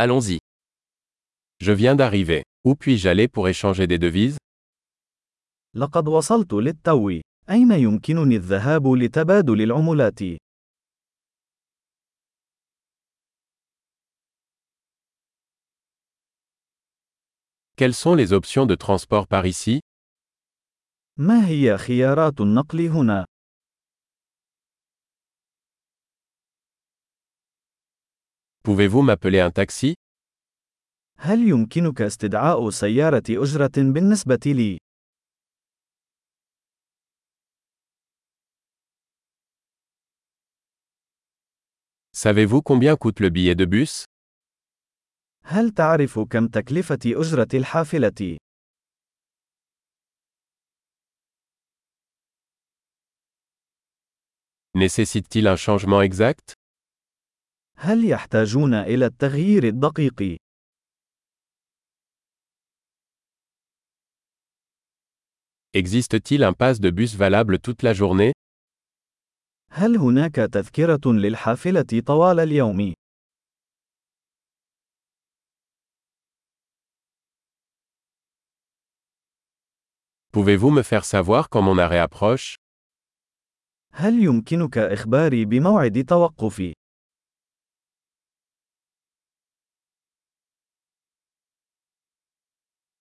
Allons-y. Je viens d'arriver. Où puis-je aller pour échanger des devises لقد وصلت للتو. أين يمكنني الذهاب لتبادل العملات؟ Quelles sont les options de transport par ici ما هي خيارات النقل هنا؟ Pouvez-vous m'appeler un taxi هل يمكنك استدعاء سيارة أجرة بالنسبة لي؟ Savez-vous combien coûte le billet de bus هل تعرف كم تكلفة أجرة الحافلة؟ Nécessite-t-il un changement exact هل يحتاجون إلى التغيير الدقيق؟ Existe-t-il un pass de bus valable toute la journée هل هناك تذكرة للحافلة طوال اليوم؟ Pouvez-vous me faire savoir quand mon arrêt approche هل يمكنك إخباري بموعد توقفي؟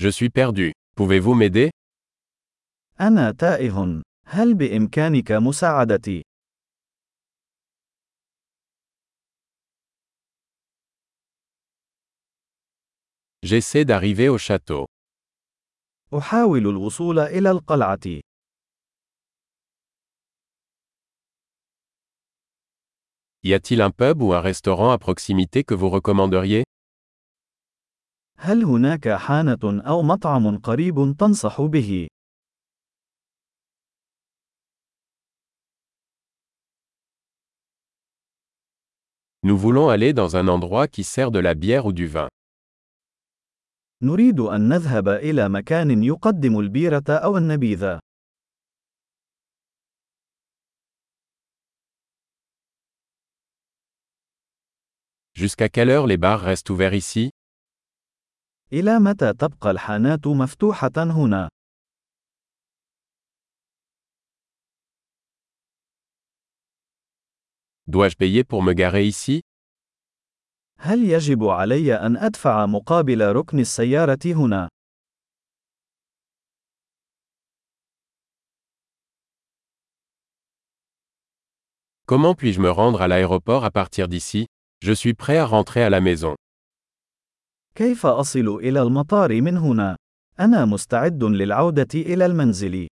Je suis perdu. Pouvez-vous m'aider أنا تائه. هل بإمكانك مساعدتي؟ J'essaie d'arriver au château. أحاول الوصول إلى القلعة. Y a-t-il un pub ou un restaurant à proximité que vous recommanderiez هل هناك حانة أو مطعم قريب تنصح به؟ Nous voulons aller dans un endroit qui sert de la bière ou du vin. نريد أن نذهب إلى مكان يقدم البيرة أو النبيذ. Jusqu'à quelle heure les bars restent ouverts ici إلى متى تبقى الحانات مفتوحة هنا؟ Dois-je payer pour me garer ici هل يجب علي أن أدفع مقابل ركن السيارة هنا؟ Comment puis-je me rendre à l'aéroport à partir d'ici Je suis prêt à rentrer à la maison. كيف أصل إلى المطار من هنا؟ أنا مستعد للعودة إلى المنزل.